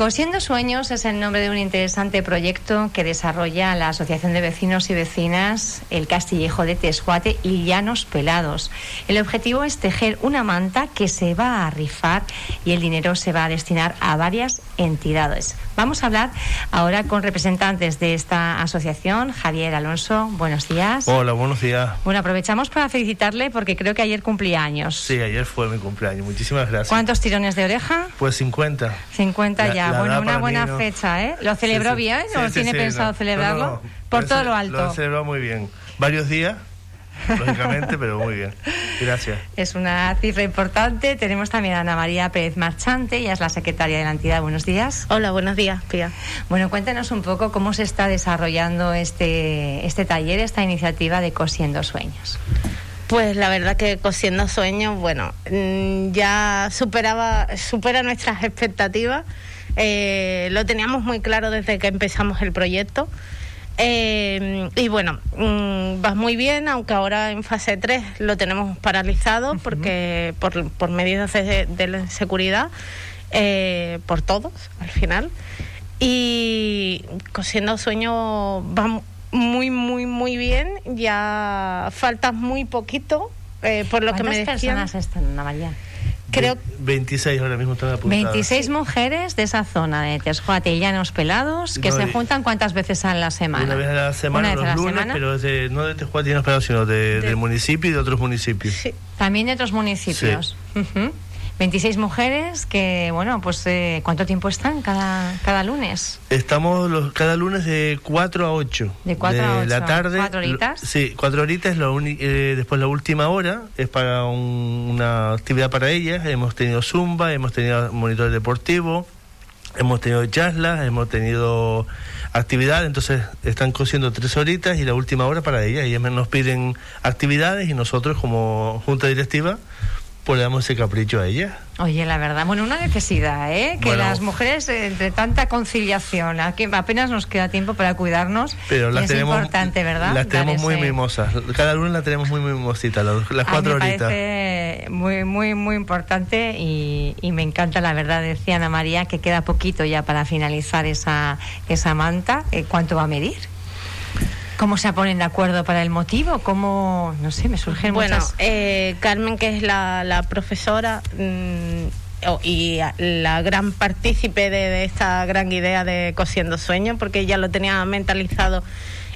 Cosiendo Sueños es el nombre de un interesante proyecto que desarrolla la Asociación de Vecinos y Vecinas El Castillejo de Tescuate y Llanos Pelados. El objetivo es tejer una manta que se va a rifar y el dinero se va a destinar a varias entidades. Vamos a hablar ahora con representantes de esta asociación. Javier Alonso, buenos días. Hola, buenos días. Bueno, aprovechamos para felicitarle porque creo que ayer cumplía años. Sí, ayer fue mi cumpleaños. Muchísimas gracias. ¿Cuántos tirones de oreja? Pues 50. 50 ya. Bueno, una buena fecha, ¿eh? ¿Lo celebró bien o tiene pensado celebrarlo? Por todo lo alto. Lo celebró muy bien. Varios días lógicamente, pero muy bien. Gracias. Es una cifra importante. Tenemos también a Ana María Pérez Marchante, ella es la secretaria de la entidad. Buenos días. Hola, buenos días, Pía. Bueno, cuéntanos un poco cómo se está desarrollando este, este taller, esta iniciativa de Cosiendo Sueños. Pues la verdad que Cosiendo Sueños, bueno, mm, ya superaba, supera nuestras expectativas. Eh, lo teníamos muy claro desde que empezamos el proyecto. Eh, y bueno, mm, va muy bien, aunque ahora en fase 3 lo tenemos paralizado porque por, por medidas de, de seguridad, eh, por todos al final. Y cosiendo sueño va muy, muy, muy bien. Ya falta muy poquito, eh, por lo que me decían. personas están, María? Creo 26 ahora mismo están apuntadas. 26 mujeres de esa zona de Tesjuate y Llanos Pelados que se juntan cuántas veces a la semana. Una vez a la semana, los lunes, pero de, no de Tesjuate y Llanos Pelados, sino del municipio y de otros municipios. Sí. También de otros municipios. Sí. 26 mujeres que, bueno, pues eh, ¿cuánto tiempo están cada, cada lunes? Estamos los, cada lunes de 4 a 8. De 4 a 8. la tarde. ¿Cuatro horitas? sí, 4 horitas. Lo eh, después la última hora es para una actividad para ellas. Hemos tenido zumba, hemos tenido monitor deportivo, hemos tenido charlas, hemos tenido actividad, entonces están cosiendo tres horitas y la última hora para ellas. Ellas nos piden actividades y nosotros como junta directiva pues le damos ese capricho a ella. Oye, la verdad, bueno, una necesidad, ¿eh? Que las mujeres, entre tanta conciliación, aquí apenas nos queda tiempo para cuidarnos. Pero las es tenemos, importante, ¿verdad? Las tenemos muy mimosas. Cada lunes la tenemos muy mimosita, las, cuatro me horitas. Parece muy, muy, muy importante y, y, me encanta, la verdad, decía Ana María, que queda poquito ya para finalizar esa, esa manta. Eh, ¿Cuánto va a medir? ¿Cómo se ponen de acuerdo para el motivo? ¿Cómo, no sé, me surgen bueno, muchas... Eh, Carmen, que es la, profesora mm, y la gran partícipe de, esta gran idea de Cosiendo Sueños, porque ella lo tenía mentalizado.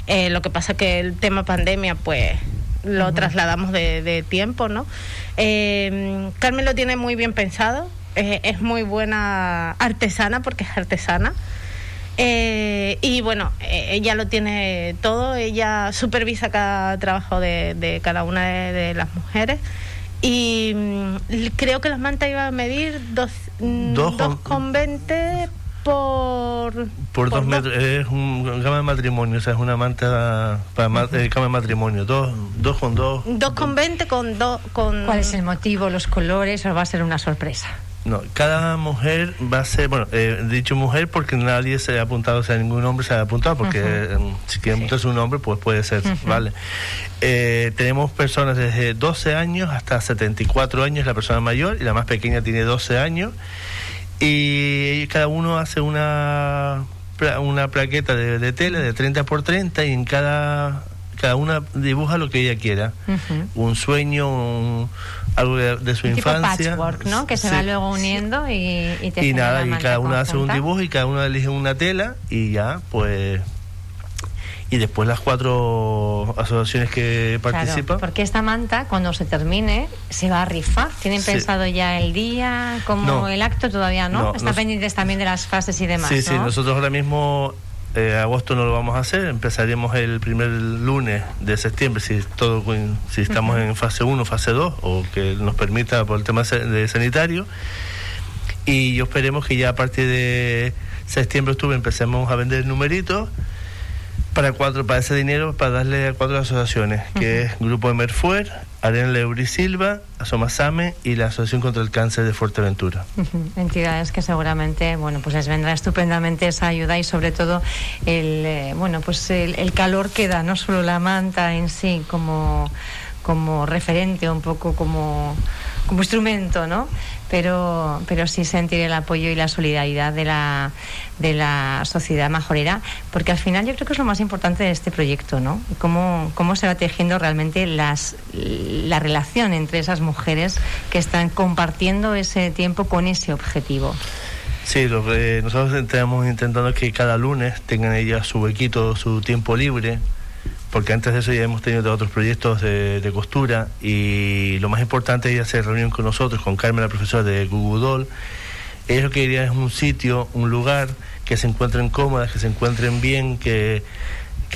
Eh, lo que pasa que el tema pandemia, pues lo trasladamos de, tiempo, ¿no? Eh, Carmen lo tiene muy bien pensado, es muy buena artesana, porque es artesana. Eh, y bueno, eh, ella lo tiene todo, ella supervisa cada trabajo de, cada una de, las mujeres. Y mm, creo que las mantas iban a medir 2,20 mm, por... Por, dos metros, es un cama de matrimonio, o sea, es una manta para eh, cama de matrimonio, dos, dos con dos. 2,20 con dos... Con... ¿Cuál es el motivo, los colores o va a ser una sorpresa? No, cada mujer va a ser, bueno, he eh, dicho mujer porque nadie se ha apuntado, o sea, ningún hombre se ha apuntado, porque eh, si quieren apuntarse un hombre, pues puede ser, ¿vale? Eh, tenemos personas desde 12 años hasta 74 años, la persona mayor, y la más pequeña tiene 12 años, y cada uno hace una, una plaqueta de, de tela de 30 por 30 y en cada cada una dibuja lo que ella quiera. Un sueño, algo de, su infancia. patchwork, ¿no? Que se va luego uniendo y, y te Y nada, y cada una hace un dibujo y cada una elige una tela y ya, pues y después las cuatro asociaciones que participan. porque esta manta, cuando se termine, se va a rifar. ¿Tienen pensado ya el día, como el acto todavía no? Está pendientes también de las fases y demás. Sí, sí, nosotros ahora mismo eh, agosto no lo vamos a hacer, empezaremos el primer lunes de septiembre si todo si estamos en fase 1, fase 2 o que nos permita por el tema de sanitario. Y yo esperemos que ya a partir de septiembre octubre empecemos a vender numeritos para cuatro para ese dinero para darle a cuatro asociaciones que es Grupo de Merfuer Arena Leuri Silva, Asomasame y la Asociación contra el Cáncer de Fuerteventura. Entidades que seguramente, bueno, pues les vendrá estupendamente esa ayuda y sobre todo el, eh, bueno, pues el, calor que da, no solo la manta en sí como, como referente, un poco como como instrumento, ¿no? Pero, pero sí sentir el apoyo y la solidaridad de la, de la sociedad majorera, porque al final yo creo que es lo más importante de este proyecto, ¿no? Cómo, cómo se va tejiendo realmente las, la relación entre esas mujeres que están compartiendo ese tiempo con ese objetivo. Sí, lo que nosotros estamos intentando que cada lunes tengan ellas su huequito, su tiempo libre, porque antes de eso ya hemos tenido otros proyectos de, costura y lo más importante es hacer reunión con nosotros, con Carmen, la profesora de Google Ellos lo que querían es un sitio, un lugar que se encuentren cómodas, que se encuentren bien, que,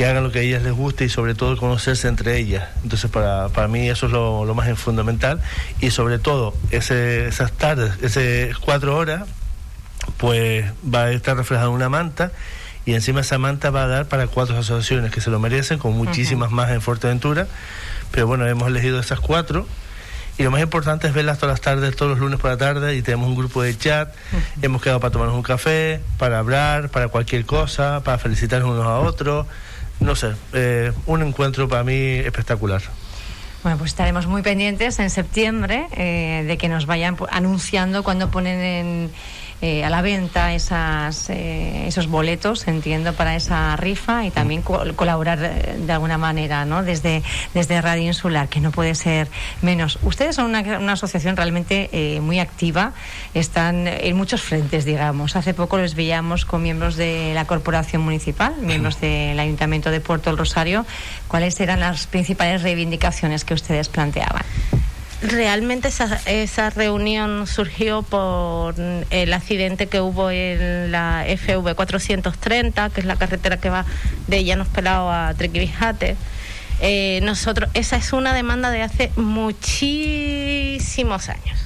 hagan lo que a ellas les guste y sobre todo conocerse entre ellas. Entonces para, para mí eso es lo, lo más fundamental y sobre todo ese, esas tardes, esas cuatro horas, pues va a estar reflejada una manta y encima esa manta va a dar para cuatro asociaciones que se lo merecen, con muchísimas más en Fuerteventura, pero bueno, hemos elegido esas cuatro. Y lo más importante es verlas todas las tardes, todos los lunes por la tarde, y tenemos un grupo de chat, hemos quedado para tomarnos un café, para hablar, para cualquier cosa, para felicitarnos unos a otros. No sé, eh, un encuentro para mí espectacular. Bueno, pues estaremos muy pendientes en septiembre eh, de que nos vayan anunciando cuando ponen en eh, a la venta esas, eh, esos boletos, entiendo, para esa rifa y también colaborar de, alguna manera, ¿no? Desde, desde Radio Insular, que no puede ser menos. Ustedes son una, una asociación realmente eh, muy activa, están en muchos frentes, digamos. Hace poco les veíamos con miembros de la Corporación Municipal, miembros del Ayuntamiento de Puerto del Rosario. ¿Cuáles eran las principales reivindicaciones que ustedes planteaban? Realmente esa, esa reunión surgió por el accidente que hubo en la FV 430, que es la carretera que va de Llanos Pelado a Trequivijate. Eh, nosotros, esa es una demanda de hace muchísimos años.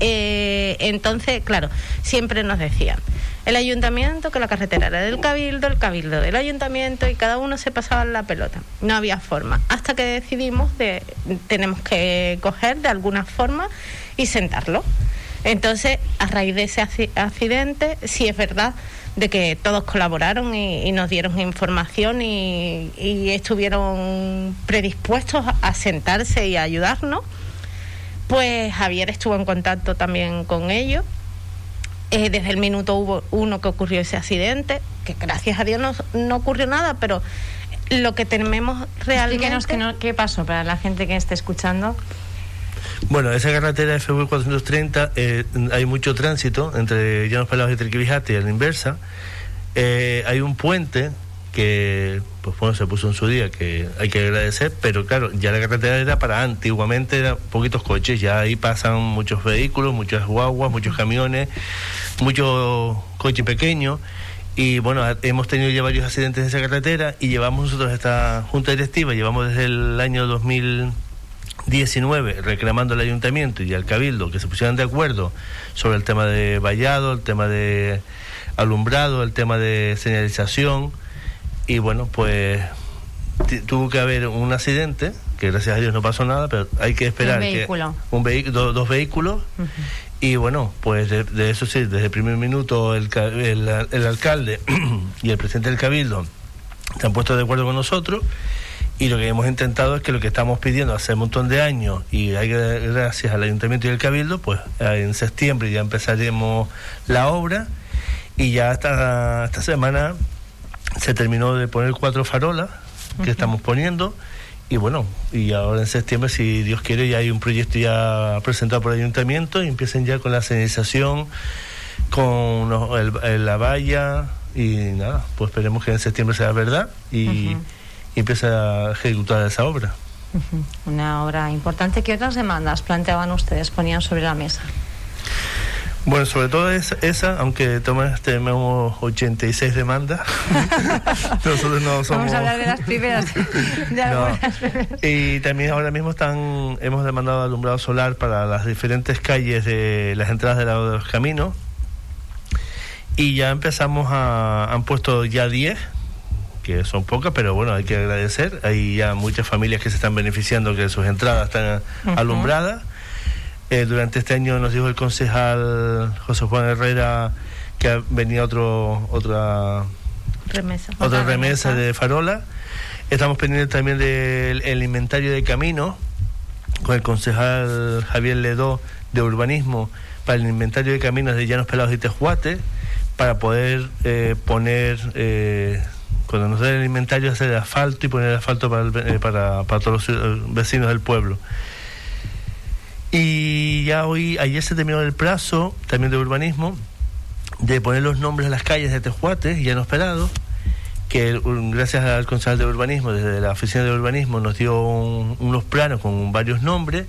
Eh, entonces, claro, siempre nos decían, el ayuntamiento, que la carretera era del cabildo, el cabildo del ayuntamiento y cada uno se pasaba la pelota. No había forma. Hasta que decidimos de tenemos que coger de alguna forma y sentarlo. Entonces, a raíz de ese accidente, sí es verdad de que todos colaboraron y, nos dieron información y, estuvieron predispuestos a sentarse y a ayudarnos. Pues Javier estuvo en contacto también con ellos eh, desde el minuto hubo uno que ocurrió ese accidente, que gracias a Dios no, no ocurrió nada, pero lo que tenemos realmente... Explíquenos que no, qué pasó para la gente que esté escuchando. Bueno, esa carretera FV 430 eh, hay mucho tránsito entre Llanos Pelados y Triquibijate y a la inversa. Eh, hay un puente que pues bueno, se puso en su día, que hay que agradecer, pero claro, ya la carretera era para antiguamente eran poquitos coches, ya ahí pasan muchos vehículos, muchas guaguas, muchos camiones, muchos coches pequeños, y bueno, hemos tenido ya varios accidentes en esa carretera y llevamos nosotros esta junta directiva, llevamos desde el año 2019 reclamando al ayuntamiento y al cabildo que se pusieran de acuerdo sobre el tema de vallado, el tema de alumbrado, el tema de señalización, y bueno, pues tuvo que haber un accidente, que gracias a Dios no pasó nada, pero hay que esperar. Un vehículo. Que, un vehículo dos vehículos. Y bueno, pues de, eso sí, desde el primer minuto el, el, el alcalde y el presidente del Cabildo se han puesto de acuerdo con nosotros y lo que hemos intentado es que lo que estamos pidiendo hace un montón de años y hay gracias al ayuntamiento y al cabildo pues en septiembre ya empezaremos la obra y ya hasta esta semana se terminó de poner cuatro farolas que estamos poniendo y bueno, y ahora en septiembre, si Dios quiere, ya hay un proyecto ya presentado por el ayuntamiento y empiecen ya con la señalización, con la valla y nada, pues esperemos que en septiembre sea verdad y, empiece a ejecutar esa obra. Una obra importante. ¿Qué otras demandas planteaban ustedes, ponían sobre la mesa? Bueno, sobre todo es, esa, aunque tenemos 86 demandas. Nosotros no somos. Vamos a hablar de las primeras. Y también ahora mismo están hemos demandado alumbrado solar para las diferentes calles de las entradas del lado de los caminos. Y ya empezamos a. han puesto ya 10 que son pocas, pero bueno, hay que agradecer. Hay ya muchas familias que se están beneficiando que sus entradas están alumbradas eh, durante este año nos dijo el concejal José Juan Herrera que venía otro, otra remesa, otra, remesa, de farola. Estamos pendientes también del inventario de caminos, con el concejal Javier Ledó de Urbanismo para el inventario de caminos de Llanos Pelados y Tejuate, para poder eh, poner, eh, cuando nos den el inventario, hacer asfalto y poner asfalto para, eh, para, para todos los vecinos del pueblo. Y ya hoy, ayer se terminó el plazo también de urbanismo de poner los nombres de las calles de Tejuate y Llanos Pelados que gracias al concejal de urbanismo, desde la oficina de urbanismo, nos dio unos planos con varios nombres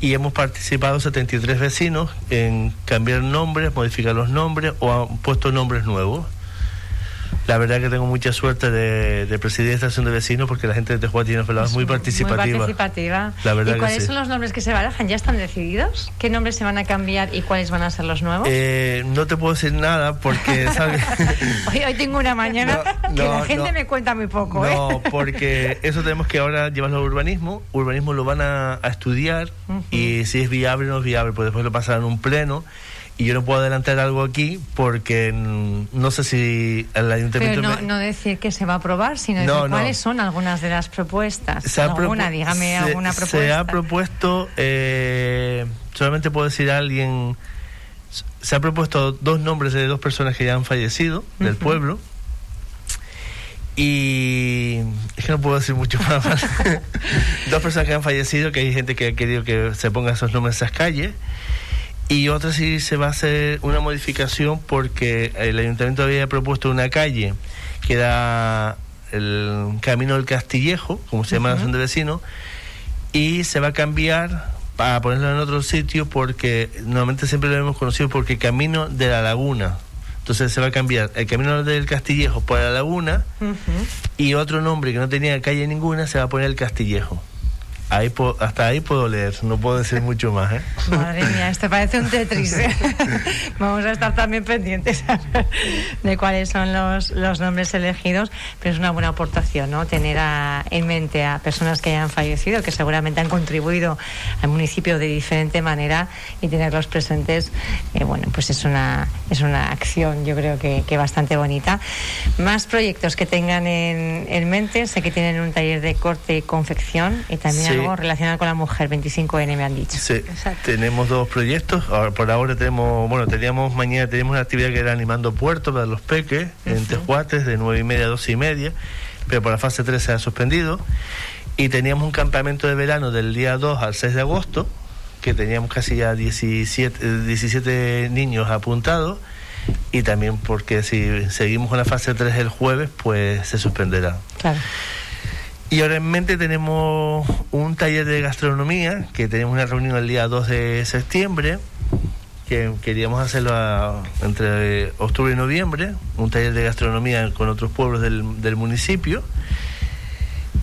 y hemos participado 73 vecinos en cambiar nombres, modificar los nombres o han puesto nombres nuevos la verdad que tengo mucha suerte de, presidir esta estación de vecinos porque la gente de Tejuá tiene es muy participativa. Muy participativa. ¿Y cuáles son los nombres que se barajan? ¿Ya están decididos? ¿Qué nombres se van a cambiar y cuáles van a ser los nuevos? Eh, no te puedo decir nada porque... hoy, tengo una mañana que la gente me cuenta muy poco. No, ¿eh? porque eso tenemos que ahora llevarlo a urbanismo. Urbanismo lo van a, estudiar y si es viable o no es viable, pues después lo pasarán un pleno y yo no puedo adelantar algo aquí porque no sé si el ayuntamiento... Pero no, decir que se va a aprobar, sino decir cuáles son algunas de las propuestas. alguna, dígame alguna propuesta. Se ha propuesto, eh, solamente puedo decir a alguien, se ha propuesto dos nombres de dos personas que ya han fallecido del pueblo. Y es que no puedo decir mucho más. dos personas que han fallecido, que hay gente que ha querido que se pongan esos nombres en esas calles. Y otra sí se va a hacer una modificación porque el ayuntamiento había propuesto una calle que era el Camino del Castillejo, como se llama la zona de vecinos, y se va a cambiar para ponerlo en otro sitio porque normalmente siempre lo hemos conocido porque Camino de la Laguna. Entonces se va a cambiar el Camino del Castillejo por la Laguna y otro nombre que no tenía calle ninguna se va a poner el Castillejo hasta ahí puedo leer, no puedo decir mucho más. ¿eh? Madre mía, este parece un Tetris. ¿eh? Vamos a estar también pendientes de cuáles son los, los, nombres elegidos, pero es una buena aportación, ¿no? Tener en mente a personas que hayan fallecido, que seguramente han contribuido al municipio de diferente manera y tenerlos presentes, eh, bueno, pues es una, es una acción, yo creo que, que bastante bonita. Más proyectos que tengan en, en mente, sé que tienen un taller de corte y confección y también algo relacionado con la mujer, 25N me han dicho. Sí, tenemos dos proyectos. Ahora, por ahora tenemos, bueno, teníamos mañana teníamos una actividad que era animando puertos para los peques en Tejuates de 9 y media a 12 y media, pero por la fase 3 se ha suspendido. Y teníamos un campamento de verano del día 2 al 6 de agosto, que teníamos casi ya 17, 17 niños apuntados y también porque si seguimos con la fase 3 el jueves, pues se suspenderá. Claro. Y ahora en mente tenemos un taller de gastronomía, que tenemos una reunión el día 2 de septiembre, que queríamos hacerlo entre octubre y noviembre, un taller de gastronomía con otros pueblos del, del municipio.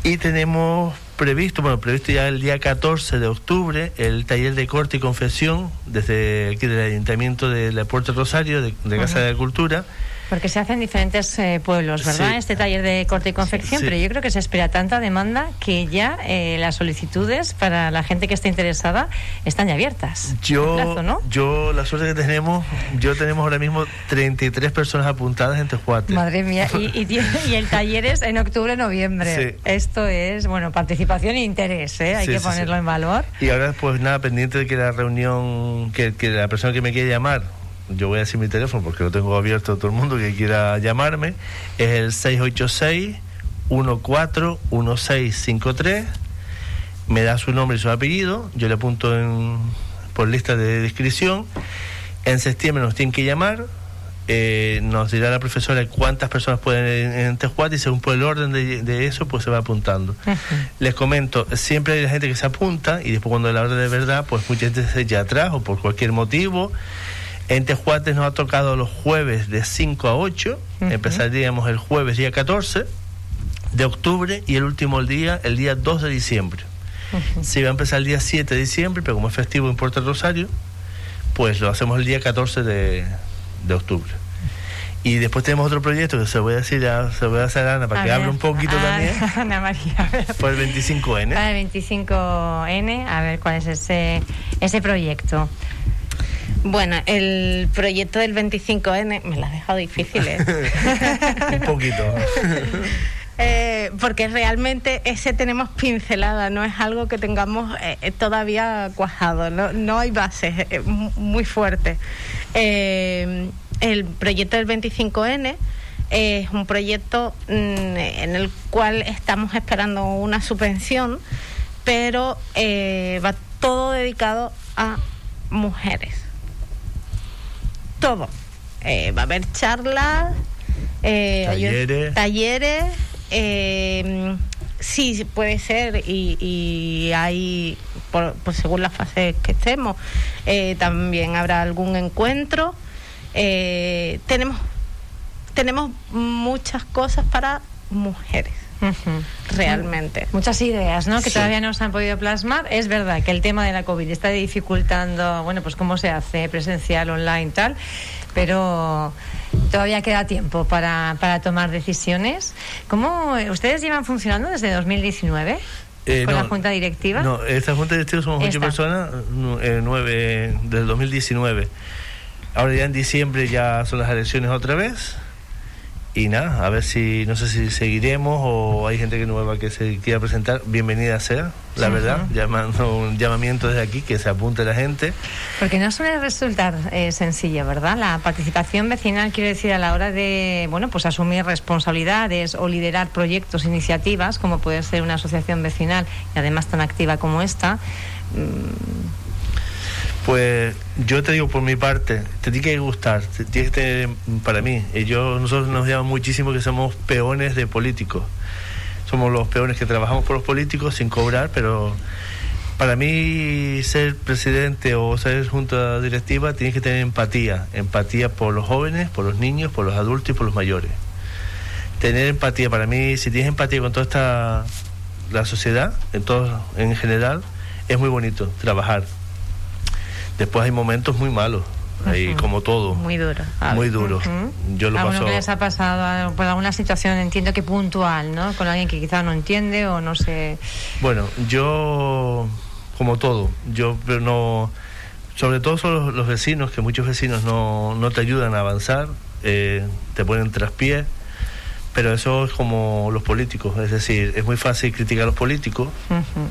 Y tenemos previsto, bueno, previsto ya el día 14 de octubre, el taller de corte y confesión desde aquí del Ayuntamiento de la Puerto Rosario, de, Casa de la Cultura porque se hace en diferentes eh, pueblos, ¿verdad? Este taller de corte y confección, pero yo creo que se espera tanta demanda que ya eh, las solicitudes para la gente que esté interesada están ya abiertas. Yo, yo la suerte que tenemos, yo tenemos ahora mismo 33 personas apuntadas en Tejuate. Madre mía, y, y, el taller es en octubre, noviembre. Esto es, bueno, participación e interés, ¿eh? Hay que ponerlo en valor. Y ahora, pues nada, pendiente de que la reunión, que, que la persona que me quiere llamar yo voy a decir mi teléfono porque lo tengo abierto a todo el mundo que quiera llamarme, es el 686 141653 me da su nombre y su apellido, yo le apunto en, por lista de descripción, en septiembre nos tienen que llamar, eh, nos dirá la profesora cuántas personas pueden en, en Tejuate y según por el orden de, eso pues se va apuntando. Les comento, siempre hay la gente que se apunta y después cuando la hora de verdad pues mucha gente se echa atrás o por cualquier motivo en Tejuates nos ha tocado los jueves de 5 a 8, empezaríamos el jueves día 14 de octubre y el último día, el día 2 de diciembre. Se iba a empezar el día 7 de diciembre, pero como es festivo en Puerto Rosario, pues lo hacemos el día 14 de, octubre. Y después tenemos otro proyecto que se voy a decir, se voy a hacer a Ana para que hable un poquito también. Ana María. Por el 25N. Para el 25N, a ver cuál es ese, ese proyecto. Bueno, el proyecto del 25N me lo ha dejado difícil, ¿eh? Un poquito. Eh, porque realmente ese tenemos pincelada, no es algo que tengamos eh, todavía cuajado, no, no hay bases muy fuertes. el proyecto del 25N es un proyecto mm, en el cual estamos esperando una subvención, pero va todo dedicado a mujeres. Todo. va a haber charlas, eh, talleres. talleres eh, sí, puede ser y, hay, por, según las fases que estemos, eh, también habrá algún encuentro. Eh, tenemos, tenemos muchas cosas para mujeres. Realmente. Muchas ideas, ¿no? Que todavía no se han podido plasmar. Es verdad que el tema de la COVID está dificultando, bueno, pues cómo se hace presencial, online, tal, pero todavía queda tiempo para, para tomar decisiones. ¿Cómo ustedes llevan funcionando desde 2019? Eh, ¿Con la junta directiva? No, esta junta directiva somos ocho personas, eh, nueve del 2019. Ahora ya en diciembre ya son las elecciones otra vez y nada, a ver si, no sé si seguiremos o hay gente que nueva que se quiera presentar, bienvenida sea, la verdad, llamando un llamamiento desde aquí, que se apunte la gente. Porque no suele resultar eh, sencillo, ¿verdad? La participación vecinal, quiero decir, a la hora de, bueno, pues asumir responsabilidades o liderar proyectos, iniciativas, como puede ser una asociación vecinal y además tan activa como esta, mm, pues yo te digo por mi parte, te tiene que gustar, tiene que tener, para mí, yo, nosotros nos llaman muchísimo que somos peones de políticos. Somos los peones que trabajamos por los políticos sin cobrar, pero para mí ser presidente o ser junta directiva tienes que tener empatía, empatía por los jóvenes, por los niños, por los adultos y por los mayores. Tener empatía, para mí, si tienes empatía con toda esta la sociedad, en todo, en general, es muy bonito trabajar Después hay momentos muy malos. Ahí, como todo. Muy duro. Muy duro. Yo lo paso... que les ha pasado por alguna situación, entiendo que puntual, ¿no? Con alguien que quizás no entiende o no sé. Bueno, yo, como todo, yo pero no. Sobre todo son los, vecinos, que muchos vecinos no, no te ayudan a avanzar, eh, te ponen traspiés, pero eso es como los políticos, es decir, es muy fácil criticar a los políticos,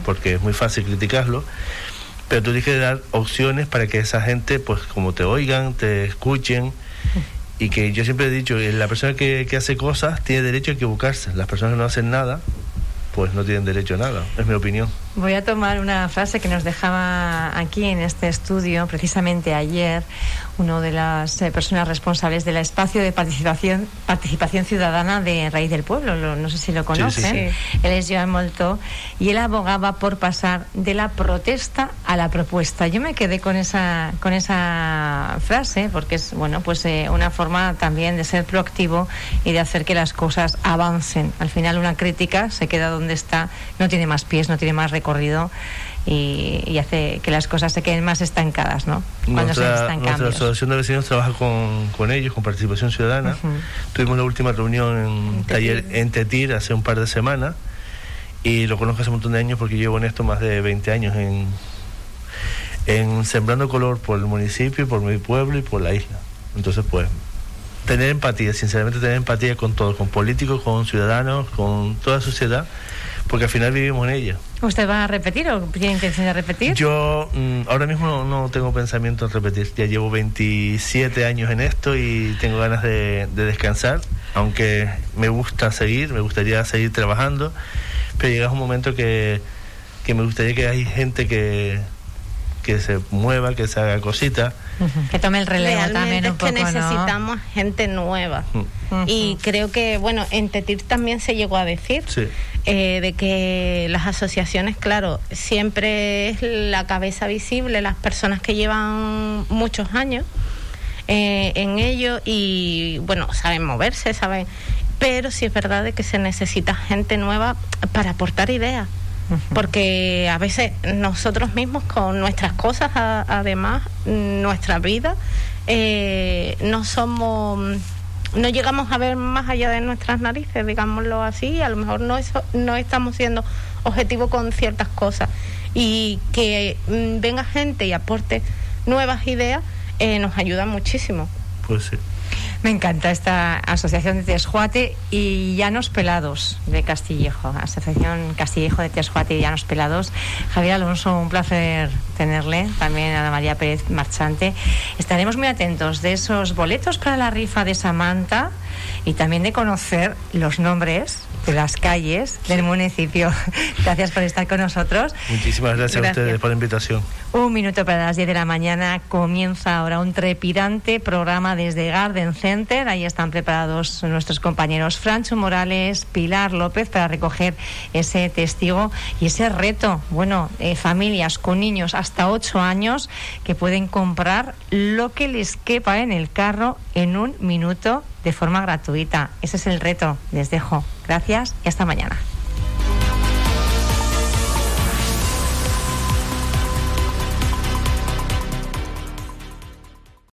porque es muy fácil criticarlos, pero tú tienes que dar opciones para que esa gente, pues como te oigan, te escuchen. Y que yo siempre he dicho, la persona que, que hace cosas tiene derecho a equivocarse. Las personas que no hacen nada, pues no tienen derecho a nada, es mi opinión. Voy a tomar una frase que nos dejaba aquí en este estudio, precisamente ayer, una de las eh, personas responsables del espacio de participación participación ciudadana de Raíz del Pueblo, no sé si lo conocen, él es Joan Molto, y él abogaba por pasar de la protesta a la propuesta. Yo me quedé con esa, con esa frase, porque es bueno pues eh, una forma también de ser proactivo y de hacer que las cosas avancen. Al final una crítica se queda donde está, no tiene más pies, no tiene más recorrido y, hace que las cosas se queden más estancadas, ¿no? Cuando nuestra, nuestra asociación de vecinos trabaja con, con ellos, con participación ciudadana. Tuvimos la última reunión en, taller en Tetir hace un par de semanas y lo conozco hace un montón de años porque llevo en esto más de 20 años en, en sembrando color por el municipio, por mi pueblo y por la isla. Entonces, pues, tener empatía, sinceramente tener empatía con todos, con políticos, con ciudadanos, con toda sociedad porque al final vivimos en ella. ¿Usted va a repetir o tiene intención de repetir? Yo mm, ahora mismo no, tengo pensamiento en repetir. Ya llevo 27 años en esto y tengo ganas de, descansar, aunque me gusta seguir, me gustaría seguir trabajando, pero llega un momento que, que me gustaría que hay gente que, que se mueva, que se haga cositas. Que tome el relevo también un poco, que necesitamos gente nueva. Y creo que, bueno, en Tetir también se llegó a decir sí. Eh, de que las asociaciones, claro, siempre es la cabeza visible, las personas que llevan muchos años eh, en ello y, bueno, saben moverse, saben, pero sí es verdad de que se necesita gente nueva para aportar ideas. Porque a veces nosotros mismos con nuestras cosas, además, nuestra vida, eh, no somos no llegamos a ver más allá de nuestras narices, digámoslo así, a lo mejor no, eso, no estamos siendo objetivos con ciertas cosas y que mm, venga gente y aporte nuevas ideas eh, nos ayuda muchísimo. Pues sí. Me encanta esta asociación de Tesjuate y Llanos Pelados de Castillejo, Asociación Castillejo de Tesjuate y Llanos Pelados. Javier Alonso, un placer tenerle, también Ana María Pérez Marchante. Estaremos muy atentos de esos boletos para la rifa de Samantha y también de conocer los nombres de las calles del municipio. Gracias por estar con nosotros. Muchísimas gracias, a ustedes por la invitación. Un minuto para las 10 de la mañana comienza ahora un trepidante programa desde Garden Center. Ahí están preparados nuestros compañeros Francho Morales, Pilar López para recoger ese testigo y ese reto. Bueno, eh, familias con niños hasta 8 años que pueden comprar lo que les quepa en el carro en un minuto de forma gratuita. Ese es el reto. Les dejo. Gracias y hasta mañana.